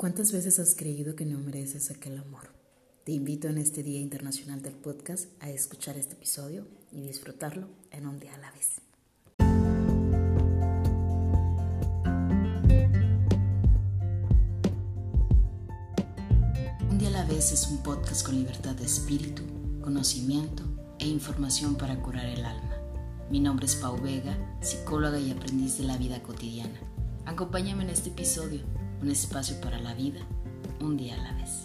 cuántas veces has creído que no mereces aquel amor? Te invito en este Día Internacional del Podcast a escuchar este episodio y disfrutarlo en un día a la vez. Un día a la vez es un podcast con libertad de espíritu, conocimiento e información para curar el alma. Mi nombre es Pau Vega, psicóloga y aprendiz de la vida cotidiana. Acompáñame en este episodio un espacio para la vida, un día a la vez.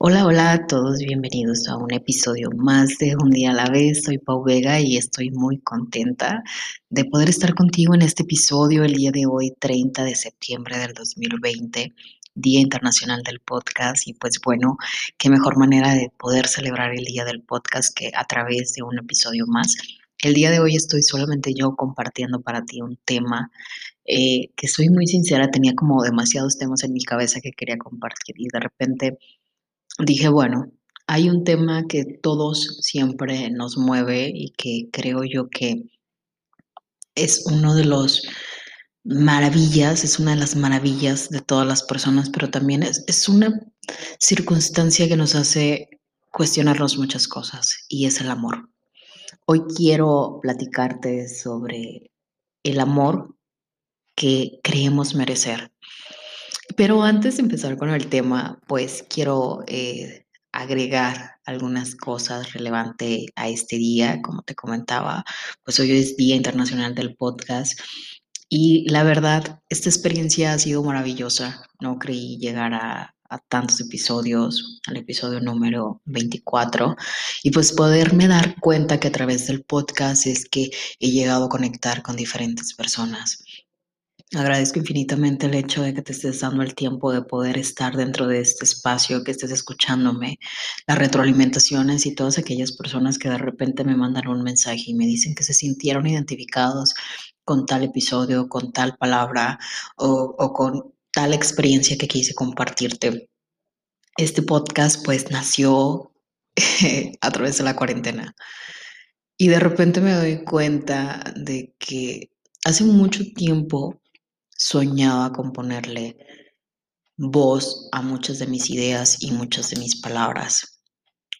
Hola, hola a todos, bienvenidos a un episodio más de Un día a la vez. Soy Pau Vega y estoy muy contenta de poder estar contigo en este episodio el día de hoy, 30 de septiembre del 2020. Día Internacional del Podcast y pues bueno, qué mejor manera de poder celebrar el Día del Podcast que a través de un episodio más. El día de hoy estoy solamente yo compartiendo para ti un tema eh, que soy muy sincera, tenía como demasiados temas en mi cabeza que quería compartir y de repente dije, bueno, hay un tema que todos siempre nos mueve y que creo yo que es uno de los maravillas, es una de las maravillas de todas las personas, pero también es, es una circunstancia que nos hace cuestionarnos muchas cosas y es el amor. Hoy quiero platicarte sobre el amor que creemos merecer. Pero antes de empezar con el tema, pues quiero eh, agregar algunas cosas relevantes a este día. Como te comentaba, pues hoy es Día Internacional del Podcast y la verdad, esta experiencia ha sido maravillosa. No creí llegar a, tantos episodios, al episodio número 24, y pues poderme dar cuenta que a través del podcast es que he llegado a conectar con diferentes personas. Agradezco infinitamente el hecho de que te estés dando el tiempo de poder estar dentro de este espacio, que estés escuchándome, las retroalimentaciones y todas aquellas personas que de repente me mandan un mensaje y me dicen que se sintieron identificados con tal episodio, con tal palabra o, con tal experiencia que quise compartirte. Este podcast pues nació a través de la cuarentena y de repente me doy cuenta de que hace mucho tiempo soñaba con ponerle voz a muchas de mis ideas y muchas de mis palabras,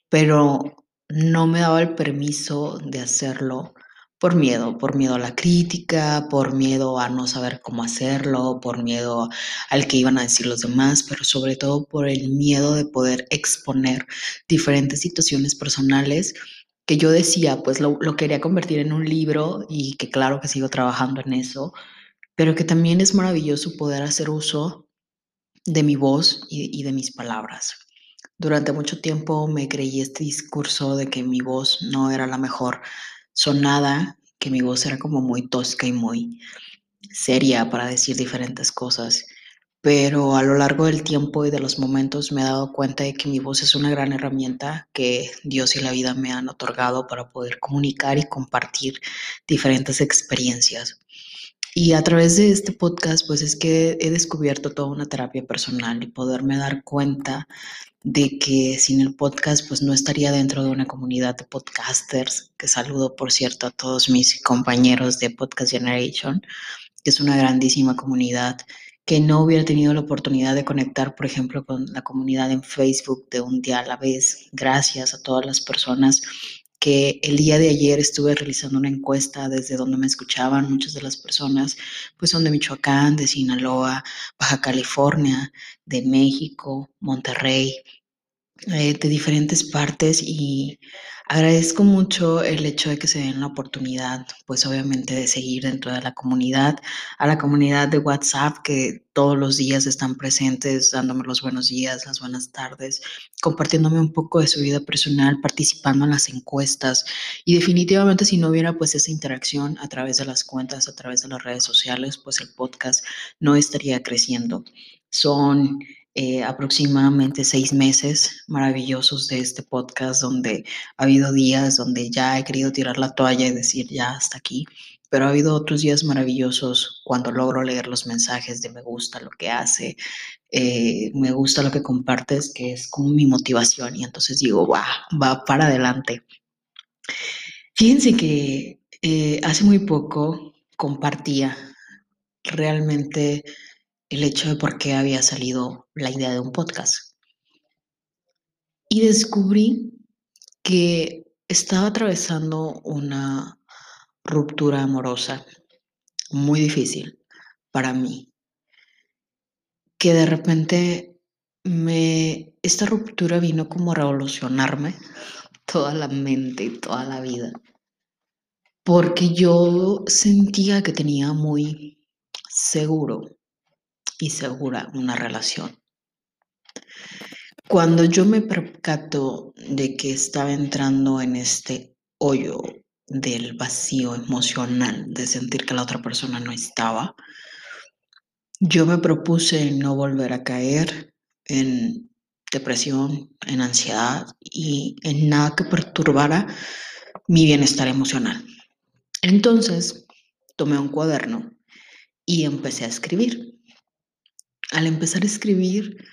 pero no me daba el permiso de hacerlo por miedo, por miedo a la crítica, por miedo a no saber cómo hacerlo, por miedo al que iban a decir los demás, pero sobre todo por el miedo de poder exponer diferentes situaciones personales que yo decía, pues lo, quería convertir en un libro y que claro que sigo trabajando en eso, pero que también es maravilloso poder hacer uso de mi voz y de mis palabras. Durante mucho tiempo me creí este discurso de que mi voz no era la mejor sonada, que mi voz era como muy tosca y muy seria para decir diferentes cosas. Pero a lo largo del tiempo y de los momentos me he dado cuenta de que mi voz es una gran herramienta que Dios y la vida me han otorgado para poder comunicar y compartir diferentes experiencias. Y a través de este podcast, pues es que he descubierto toda una terapia personal y poderme dar cuenta de que sin el podcast pues no estaría dentro de una comunidad de podcasters, que saludo por cierto a todos mis compañeros de Podcast Generation, que es una grandísima comunidad que no hubiera tenido la oportunidad de conectar, por ejemplo, con la comunidad en Facebook de un día a la vez, gracias a todas las personas que el día de ayer estuve realizando una encuesta desde donde me escuchaban muchas de las personas, pues son de Michoacán, de Sinaloa, Baja California, de México, Monterrey, eh, de diferentes partes y agradezco mucho el hecho de que se den la oportunidad, pues obviamente de seguir dentro de la comunidad, a la comunidad de WhatsApp que todos los días están presentes, dándome los buenos días, las buenas tardes, compartiéndome un poco de su vida personal, participando en las encuestas y definitivamente si no hubiera pues esa interacción a través de las cuentas, a través de las redes sociales, pues el podcast no estaría creciendo. Son eh, aproximadamente seis meses maravillosos de este podcast donde ha habido días donde ya he querido tirar la toalla y decir ya hasta aquí, pero ha habido otros días maravillosos cuando logro leer los mensajes de me gusta lo que hace, eh, me gusta lo que compartes, que es como mi motivación y entonces digo, va, va para adelante. Fíjense que eh, hace muy poco compartía realmente el hecho de por qué había salido la idea de un podcast. Y descubrí que estaba atravesando una ruptura amorosa muy difícil para mí. Que de repente me esta ruptura vino como a revolucionarme toda la mente y toda la vida. Porque yo sentía que tenía muy seguro y segura una relación. Cuando yo me percato de que estaba entrando en este hoyo del vacío emocional, de sentir que la otra persona no estaba, yo me propuse no volver a caer en depresión, en ansiedad y en nada que perturbara mi bienestar emocional. Entonces tomé un cuaderno y empecé a escribir. Al empezar a escribir,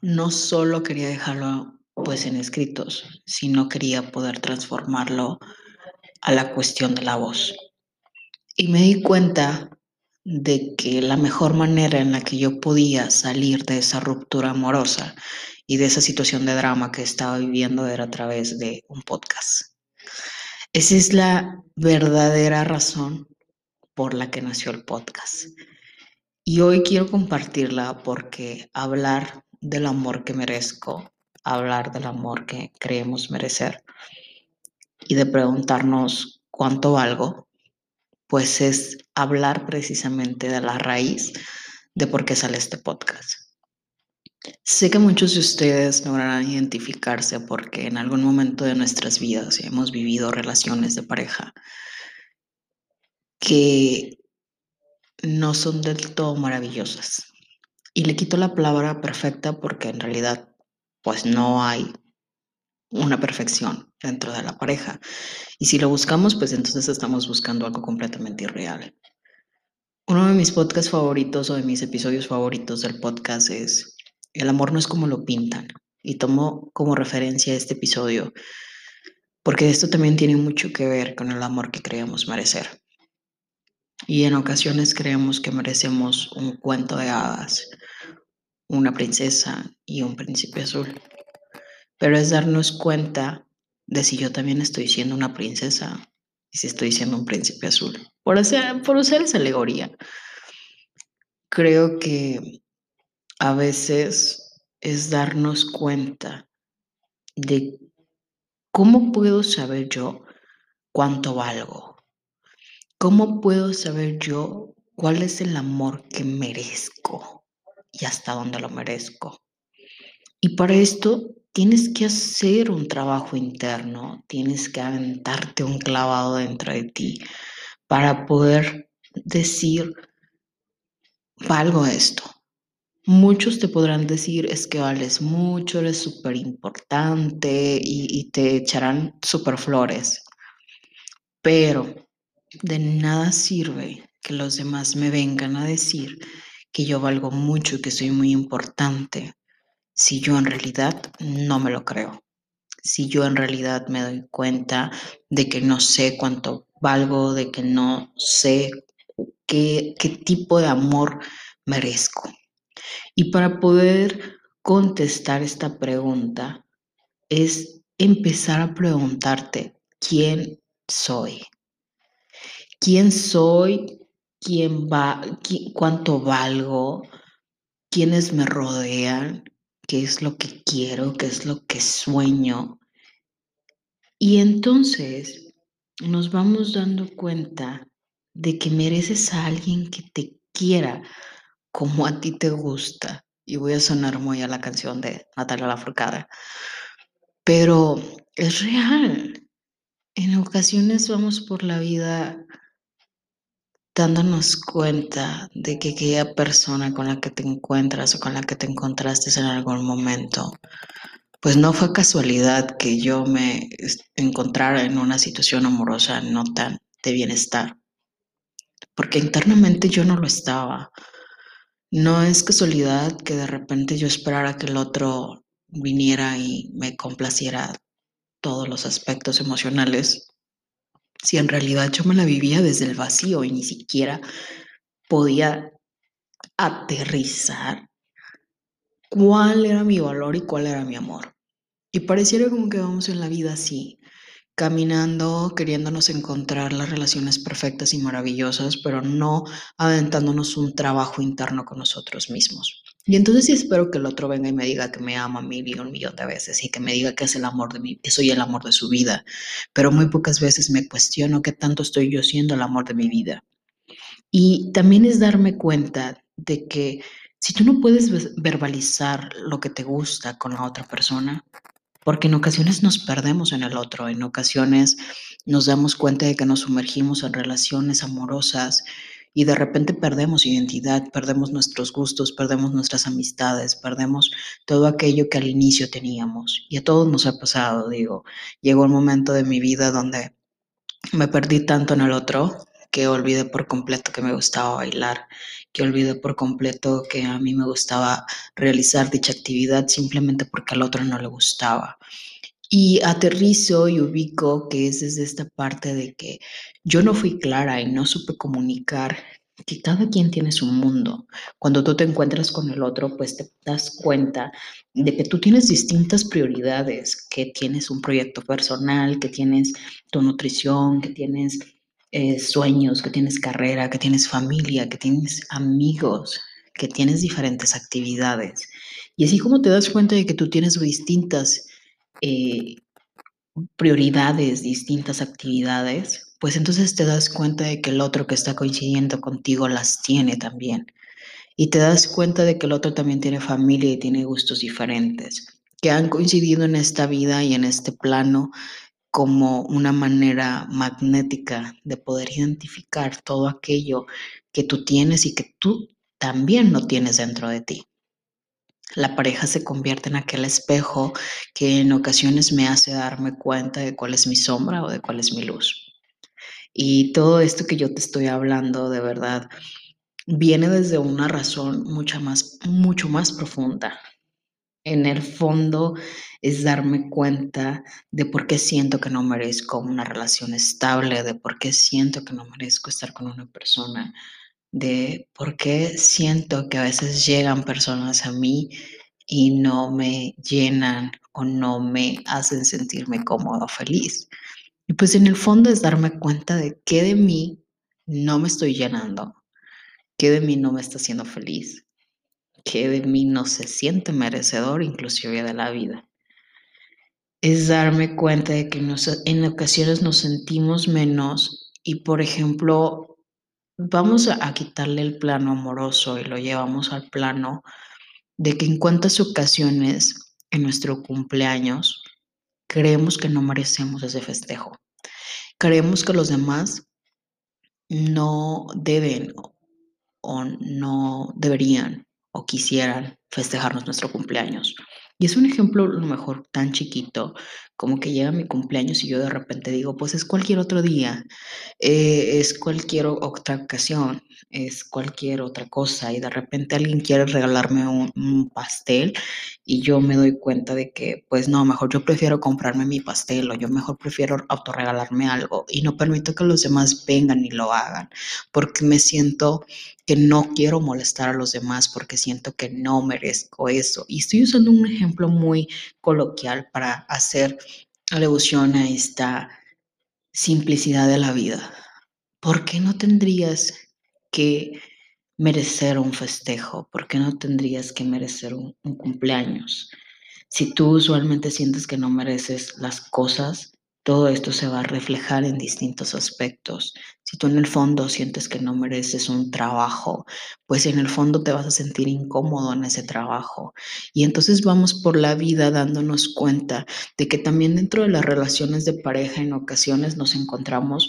no solo quería dejarlo pues en escritos, sino quería poder transformarlo a la cuestión de la voz. Y me di cuenta de que la mejor manera en la que yo podía salir de esa ruptura amorosa y de esa situación de drama que estaba viviendo era a través de un podcast. Esa es la verdadera razón por la que nació el podcast. Y hoy quiero compartirla porque hablar del amor que merezco, hablar del amor que creemos merecer y de preguntarnos cuánto valgo, pues es hablar precisamente de la raíz de por qué sale este podcast. Sé que muchos de ustedes lograrán identificarse porque en algún momento de nuestras vidas hemos vivido relaciones de pareja que no son del todo maravillosas. Y le quito la palabra perfecta porque en realidad pues no hay una perfección dentro de la pareja. Y si lo buscamos, pues entonces estamos buscando algo completamente irreal. Uno de mis podcasts favoritos o de mis episodios favoritos del podcast es El amor no es como lo pintan. Y tomo como referencia este episodio porque esto también tiene mucho que ver con el amor que creemos merecer. Y en ocasiones creemos que merecemos un cuento de hadas, una princesa y un príncipe azul. Pero es darnos cuenta de si yo también estoy siendo una princesa y si estoy siendo un príncipe azul. Por, hacer, por usar esa alegoría, creo que a veces es darnos cuenta de cómo puedo saber yo cuánto valgo ¿Cómo puedo saber yo cuál es el amor que merezco y hasta dónde lo merezco? Y para esto tienes que hacer un trabajo interno, tienes que aventarte un clavado dentro de ti para poder decir, valgo esto. Muchos te podrán decir, es que vales mucho, eres súper importante y, y, te echarán súper flores. Pero de nada sirve que los demás me vengan a decir que yo valgo mucho y que soy muy importante si yo en realidad no me lo creo. Si yo en realidad me doy cuenta de que no sé cuánto valgo, de que no sé qué, qué tipo de amor merezco. Y para poder contestar esta pregunta es empezar a preguntarte quién soy quién soy, quién va, cuánto valgo, quiénes me rodean, qué es lo que quiero, qué es lo que sueño. Y entonces nos vamos dando cuenta de que mereces a alguien que te quiera como a ti te gusta. Y voy a sonar muy a la canción de Natalia Lafourcade. Pero es real. En ocasiones vamos por la vida dándonos cuenta de que aquella persona con la que te encuentras o con la que te encontraste en algún momento, pues no fue casualidad que yo me encontrara en una situación amorosa no tan de bienestar, porque internamente yo no lo estaba. No es casualidad que de repente yo esperara que el otro viniera y me complaciera todos los aspectos emocionales si en realidad yo me la vivía desde el vacío y ni siquiera podía aterrizar cuál era mi valor y cuál era mi amor. Y pareciera como que vamos en la vida así, caminando, queriéndonos encontrar las relaciones perfectas y maravillosas, pero no aventándonos un trabajo interno con nosotros mismos. Y entonces sí espero que el otro venga y me diga que me ama mil y un millón de veces y que me diga que es el amor de mí, que soy el amor de su vida. Pero muy pocas veces me cuestiono qué tanto estoy yo siendo el amor de mi vida. Y también es darme cuenta de que si tú no puedes verbalizar lo que te gusta con la otra persona, porque en ocasiones nos perdemos en el otro, en ocasiones nos damos cuenta de que nos sumergimos en relaciones amorosas y de repente perdemos identidad, perdemos nuestros gustos, perdemos nuestras amistades, perdemos todo aquello que al inicio teníamos. Y a todos nos ha pasado, digo, llegó un momento de mi vida donde me perdí tanto en el otro que olvidé por completo que me gustaba bailar, que olvidé por completo que a mí me gustaba realizar dicha actividad simplemente porque al otro no le gustaba. Y aterrizo y ubico que es desde esta parte de que yo no fui clara y no supe comunicar que cada quien tiene su mundo. Cuando tú te encuentras con el otro, pues te das cuenta de que tú tienes distintas prioridades, que tienes un proyecto personal, que tienes tu nutrición, que tienes eh, sueños, que tienes carrera, que tienes familia, que tienes amigos, que tienes diferentes actividades. Y así como te das cuenta de que tú tienes distintas eh, prioridades, distintas actividades, pues entonces te das cuenta de que el otro que está coincidiendo contigo las tiene también. Y te das cuenta de que el otro también tiene familia y tiene gustos diferentes, que han coincidido en esta vida y en este plano como una manera magnética de poder identificar todo aquello que tú tienes y que tú también no tienes dentro de ti. La pareja se convierte en aquel espejo que en ocasiones me hace darme cuenta de cuál es mi sombra o de cuál es mi luz. Y todo esto que yo te estoy hablando, de verdad, viene desde una razón mucho más, mucho más profunda, en el fondo es darme cuenta de por qué siento que no merezco una relación estable, de por qué siento que no merezco estar con una persona, de por qué siento que a veces llegan personas a mí y no me llenan o no me hacen sentirme cómodo o feliz. Y pues en el fondo es darme cuenta de qué de mí no me estoy llenando, qué de mí no me está haciendo feliz, que de mí no se siente merecedor inclusive de la vida. Es darme cuenta de que en ocasiones nos sentimos menos y, por ejemplo, vamos a, quitarle el plano amoroso y lo llevamos al plano de que en cuántas ocasiones en nuestro cumpleaños creemos que no merecemos ese festejo. Creemos que los demás no deben o no deberían o quisieran festejarnos nuestro cumpleaños. Y es un ejemplo, a lo mejor, tan chiquito, como que llega mi cumpleaños y yo de repente digo, pues es cualquier otro día, eh, es cualquier otra ocasión, es cualquier otra cosa, y de repente alguien quiere regalarme un, pastel y yo me doy cuenta de que, pues no, mejor yo prefiero comprarme mi pastel o yo mejor prefiero autorregalarme algo y no permito que los demás vengan y lo hagan, porque me siento que no quiero molestar a los demás porque siento que no merezco eso. Y estoy usando un ejemplo muy coloquial para hacer alusión a esta simplicidad de la vida. ¿Por qué no tendrías que merecer un festejo? ¿Por qué no tendrías que merecer un cumpleaños? Si tú usualmente sientes que no mereces las cosas, todo esto se va a reflejar en distintos aspectos. Si tú en el fondo sientes que no mereces un trabajo, pues en el fondo te vas a sentir incómodo en ese trabajo. Y entonces vamos por la vida dándonos cuenta de que también dentro de las relaciones de pareja en ocasiones nos encontramos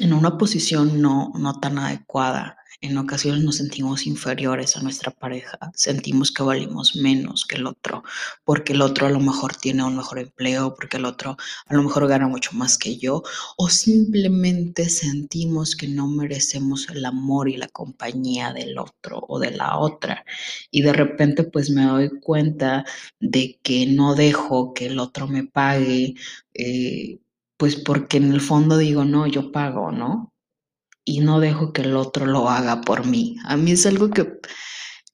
en una posición no, no tan adecuada en ocasiones nos sentimos inferiores a nuestra pareja, sentimos que valimos menos que el otro, porque el otro a lo mejor tiene un mejor empleo, porque el otro a lo mejor gana mucho más que yo, o simplemente sentimos que no merecemos el amor y la compañía del otro o de la otra. Y de repente pues me doy cuenta de que no dejo que el otro me pague. Eh, Pues porque en el fondo digo, no, yo pago, ¿no? Y no dejo que el otro lo haga por mí. A mí es algo que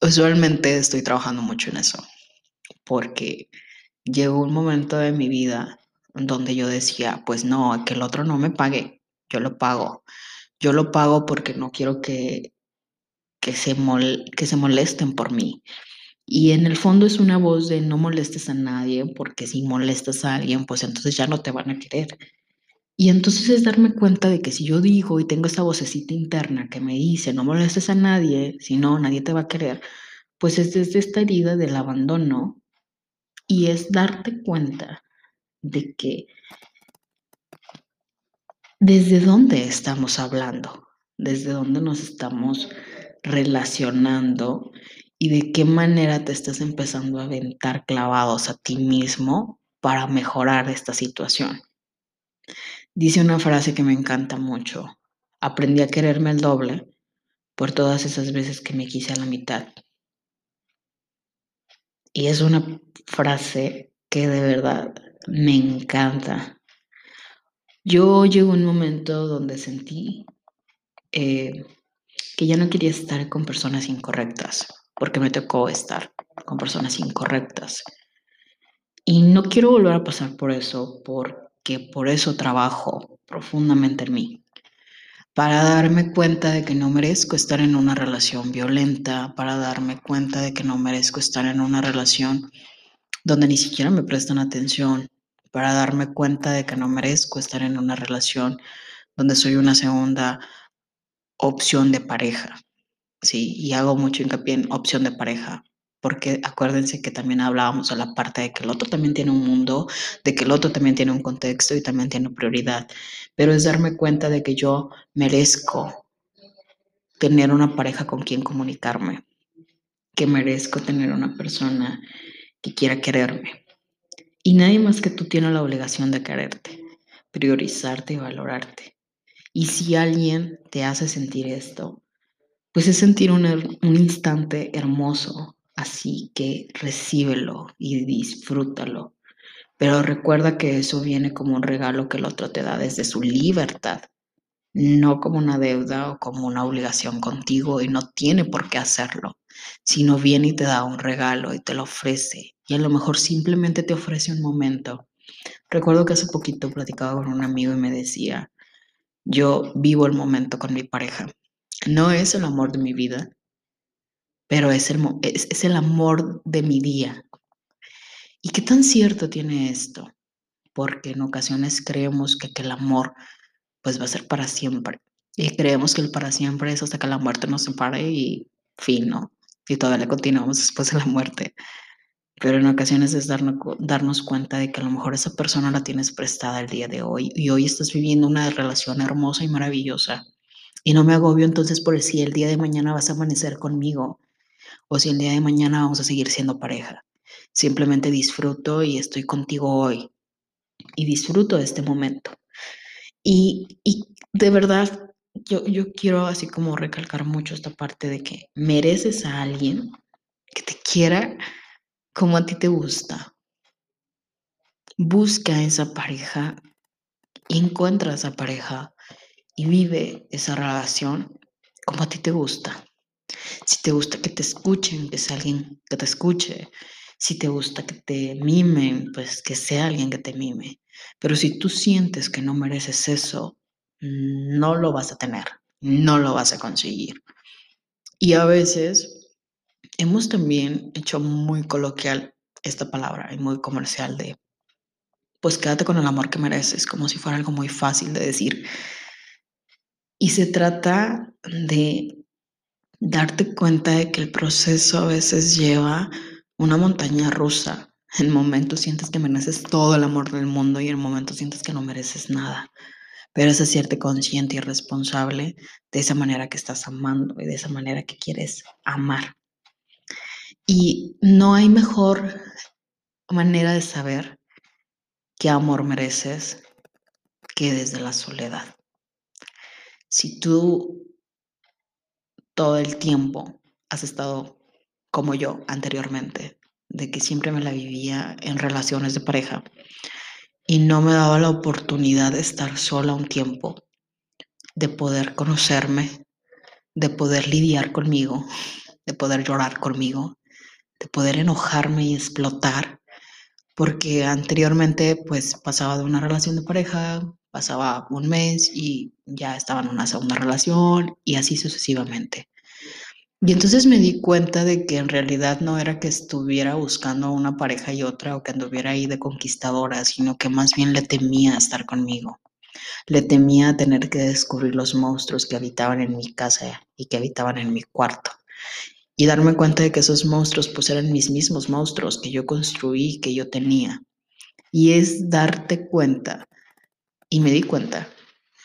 usualmente estoy trabajando mucho en eso, porque llegó un momento de mi vida donde yo decía, pues no, que el otro no me pague, yo lo pago. Yo lo pago porque no quiero que, que, se, que se molesten por mí. Y en el fondo es una voz de no molestes a nadie, porque si molestas a alguien, pues entonces ya no te van a querer. Y entonces es darme cuenta de que si yo digo y tengo esa vocecita interna que me dice no molestes a nadie, si no, nadie te va a querer, pues es desde esta herida del abandono y es darte cuenta de que desde dónde estamos hablando, desde dónde nos estamos relacionando y de qué manera te estás empezando a aventar clavados a ti mismo para mejorar esta situación. Dice una frase que me encanta mucho. Aprendí a quererme el doble por todas esas veces que me quise a la mitad. Y es una frase que de verdad me encanta. Yo llegó un momento donde sentí eh, que ya no quería estar con personas incorrectas, porque me tocó estar con personas incorrectas. Y no quiero volver a pasar por eso, porque por eso trabajo profundamente en mí. Para darme cuenta de que no merezco estar en una relación violenta, para darme cuenta de que no merezco estar en una relación donde ni siquiera me prestan atención, para darme cuenta de que no merezco estar en una relación donde soy una segunda opción de pareja. Sí, y hago mucho hincapié en opción de pareja, porque acuérdense que también hablábamos a la parte de que el otro también tiene un mundo, de que el otro también tiene un contexto y también tiene prioridad, pero es darme cuenta de que yo merezco tener una pareja con quien comunicarme, que merezco tener una persona que quiera quererme. Y nadie más que tú tiene la obligación de quererte, priorizarte y valorarte. Y si alguien te hace sentir esto, pues es sentir un, un instante hermoso, así que recíbelo y disfrútalo. Pero recuerda que eso viene como un regalo que el otro te da desde su libertad, no como una deuda o como una obligación contigo y no tiene por qué hacerlo, sino viene y te da un regalo y te lo ofrece y a lo mejor simplemente te ofrece un momento. Recuerdo que hace poquito platicaba con un amigo y me decía, yo vivo el momento con mi pareja. No es el amor de mi vida, pero es el, es, el amor de mi día. ¿Y qué tan cierto tiene esto? Porque en ocasiones creemos que, que el amor pues va a ser para siempre. Y creemos que el para siempre es hasta que la muerte nos separe y fin, ¿no? Y todavía continuamos después de la muerte. Pero en ocasiones es darnos, darnos cuenta de que a lo mejor esa persona la tienes prestada el día de hoy y hoy estás viviendo una relación hermosa y maravillosa. Y no me agobio entonces por si el día de mañana vas a amanecer conmigo o si el día de mañana vamos a seguir siendo pareja. Simplemente disfruto y estoy contigo hoy y disfruto de este momento. Y, y de verdad, yo, yo quiero así como recalcar mucho esta parte de que mereces a alguien que te quiera como a ti te gusta. Busca esa pareja, encuentra esa pareja y vive esa relación como a ti te gusta. Si te gusta que te escuchen, que sea alguien que te escuche. Si te gusta que te mimen, pues que sea alguien que te mime. Pero si tú sientes que no mereces eso, no lo vas a tener, no lo vas a conseguir. Y a veces hemos también hecho muy coloquial esta palabra y muy comercial de, pues quédate con el amor que mereces, como si fuera algo muy fácil de decir. Y se trata de darte cuenta de que el proceso a veces lleva una montaña rusa. En momentos sientes que mereces todo el amor del mundo y en momentos sientes que no mereces nada. Pero es hacerte consciente y responsable de esa manera que estás amando y de esa manera que quieres amar. Y no hay mejor manera de saber qué amor mereces que desde la soledad. Si tú todo el tiempo has estado como yo anteriormente, de que siempre me la vivía en relaciones de pareja, y no me daba la oportunidad de estar sola un tiempo, de poder conocerme, de poder lidiar conmigo, de poder llorar conmigo, de poder enojarme y explotar, porque anteriormente pues pasaba de una relación de pareja, pasaba un mes y ya estaba en una segunda relación y así sucesivamente. Y entonces me di cuenta de que en realidad no era que estuviera buscando una pareja y otra o que anduviera ahí de conquistadora, sino que más bien le temía estar conmigo. Le temía tener que descubrir los monstruos que habitaban en mi casa y que habitaban en mi cuarto. Y darme cuenta de que esos monstruos pues eran mis mismos monstruos que yo construí, que yo tenía. Y es darte cuenta, y me di cuenta,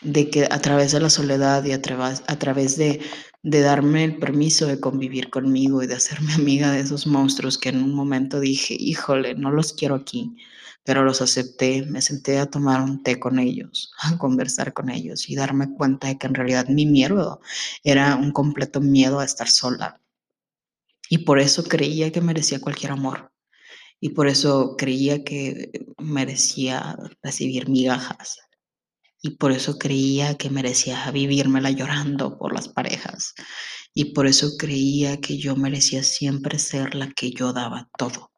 de que a través de la soledad y a, a través de de darme el permiso de convivir conmigo y de hacerme amiga de esos monstruos que en un momento dije, híjole, no los quiero aquí, pero los acepté, me senté a tomar un té con ellos, a conversar con ellos y darme cuenta de que en realidad mi miedo era un completo miedo a estar sola. Y por eso creía que merecía cualquier amor. Y por eso creía que merecía recibir migajas y por eso creía que merecía vivírmela llorando por las parejas y por eso creía que yo merecía siempre ser la que yo daba todo,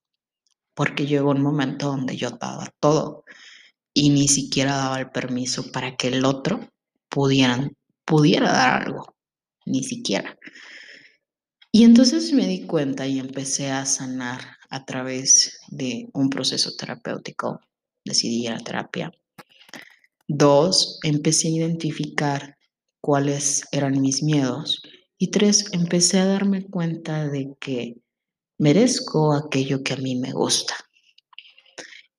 porque llegó un momento donde yo daba todo y ni siquiera daba el permiso para que el otro pudieran, pudiera dar algo, ni siquiera. Y entonces me di cuenta y empecé a sanar a través de un proceso terapéutico, decidí ir a terapia Dos, empecé a identificar cuáles eran mis miedos. Y tres, empecé a darme cuenta de que merezco aquello que a mí me gusta.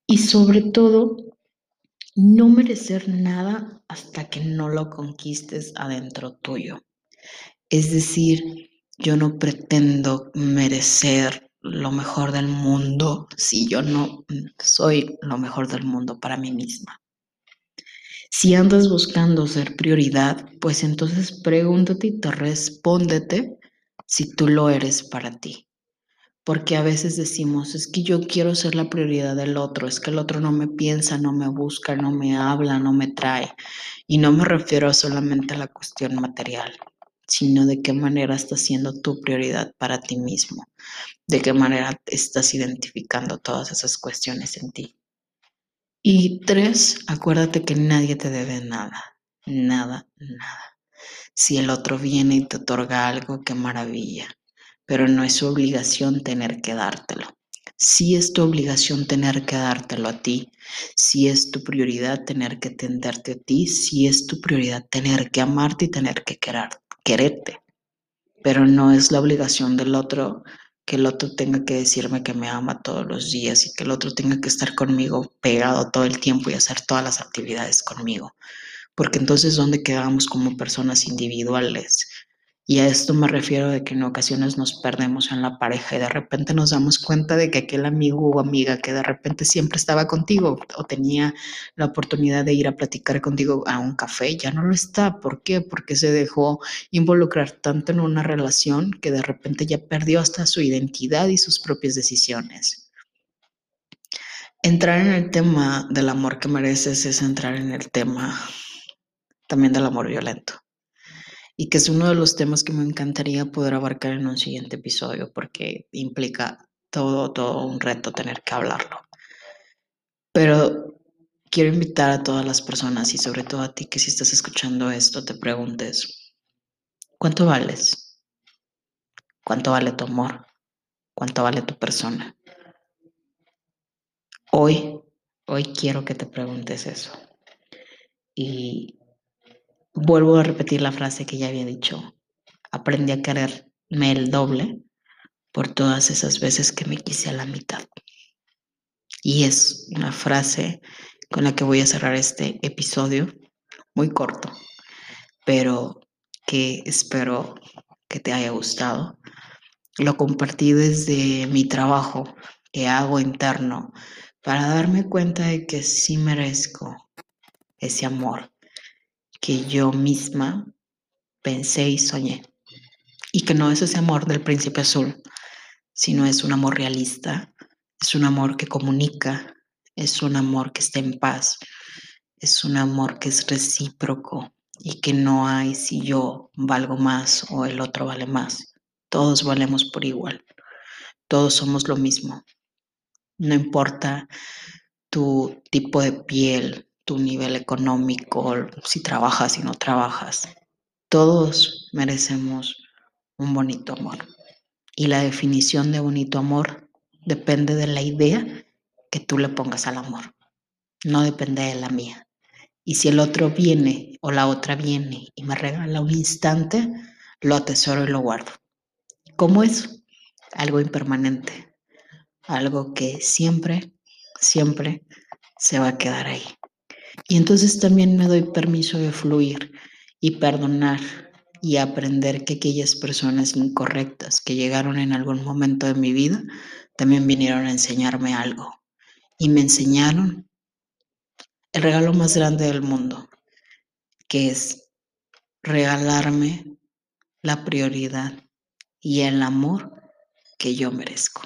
Y sobre todo, no merecer nada hasta que no lo conquistes adentro tuyo. Es decir, yo no pretendo merecer lo mejor del mundo si yo no soy lo mejor del mundo para mí misma. Si andas buscando ser prioridad, pues entonces pregúntate y te respóndete si tú lo eres para ti. Porque a veces decimos, es que yo quiero ser la prioridad del otro, es que el otro no me piensa, no me busca, no me habla, no me trae. Y no me refiero solamente a la cuestión material, sino de qué manera estás siendo tu prioridad para ti mismo, de qué manera estás identificando todas esas cuestiones en ti. Y tres, acuérdate que nadie te debe nada, nada, nada. Si el otro viene y te otorga algo, qué maravilla, pero no es su obligación tener que dártelo. Sí es tu obligación tener que dártelo a ti, sí es tu prioridad tener que tenderte a ti, sí es tu prioridad tener que amarte y tener que querer, quererte, pero no es la obligación del otro que el otro tenga que decirme que me ama todos los días y que el otro tenga que estar conmigo pegado todo el tiempo y hacer todas las actividades conmigo. Porque entonces, ¿dónde quedamos como personas individuales? Y a esto me refiero de que en ocasiones nos perdemos en la pareja y de repente nos damos cuenta de que aquel amigo o amiga que de repente siempre estaba contigo o tenía la oportunidad de ir a platicar contigo a un café, ya no lo está. ¿Por qué? Porque se dejó involucrar tanto en una relación que de repente ya perdió hasta su identidad y sus propias decisiones. Entrar en el tema del amor que mereces es entrar en el tema también del amor violento y que es uno de los temas que me encantaría poder abarcar en un siguiente episodio porque implica todo, todo un reto tener que hablarlo. Pero quiero invitar a todas las personas y sobre todo a ti que si estás escuchando esto te preguntes, ¿cuánto vales? ¿Cuánto vale tu amor? ¿Cuánto vale tu persona? Hoy, hoy quiero que te preguntes eso. Y Vuelvo a repetir la frase que ya había dicho. Aprendí a quererme el doble por todas esas veces que me quise a la mitad. Y es una frase con la que voy a cerrar este episodio, muy corto, pero que espero que te haya gustado. Lo compartí desde mi trabajo que hago interno para darme cuenta de que sí merezco ese amor que yo misma pensé y soñé. Y que no es ese amor del príncipe azul, sino es un amor realista, es un amor que comunica, es un amor que está en paz, es un amor que es recíproco y que no hay si yo valgo más o el otro vale más. Todos valemos por igual, todos somos lo mismo. No importa tu tipo de piel, tu nivel económico, si trabajas y no trabajas. Todos merecemos un bonito amor. Y la definición de bonito amor depende de la idea que tú le pongas al amor. No depende de la mía. Y si el otro viene o la otra viene y me regala un instante, lo atesoro y lo guardo. ¿Cómo es? Algo impermanente. Algo que siempre, siempre se va a quedar ahí. Y entonces también me doy permiso de fluir y perdonar y aprender que aquellas personas incorrectas que llegaron en algún momento de mi vida también vinieron a enseñarme algo. Y me enseñaron el regalo más grande del mundo, que es regalarme la prioridad y el amor que yo merezco.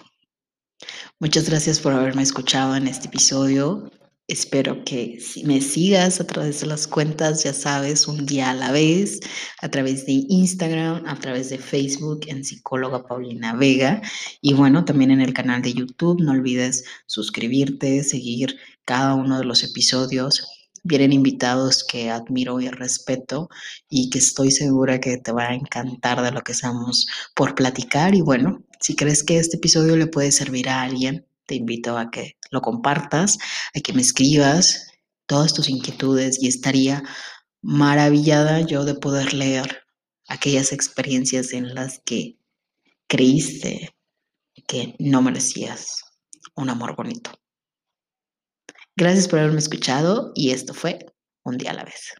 Muchas gracias por haberme escuchado en este episodio. Espero que me sigas a través de las cuentas, ya sabes, un día a la vez, a través de Instagram, a través de Facebook en psicóloga Paulina Vega y bueno, también en el canal de YouTube. No olvides suscribirte, seguir cada uno de los episodios. Vienen invitados que admiro y respeto y que estoy segura que te va a encantar de lo que estamos por platicar. Y bueno, si crees que este episodio le puede servir a alguien, te invito a que lo compartas, a que me escribas todas tus inquietudes y estaría maravillada yo de poder leer aquellas experiencias en las que creíste que no merecías un amor bonito. Gracias por haberme escuchado y esto fue Un día a la vez.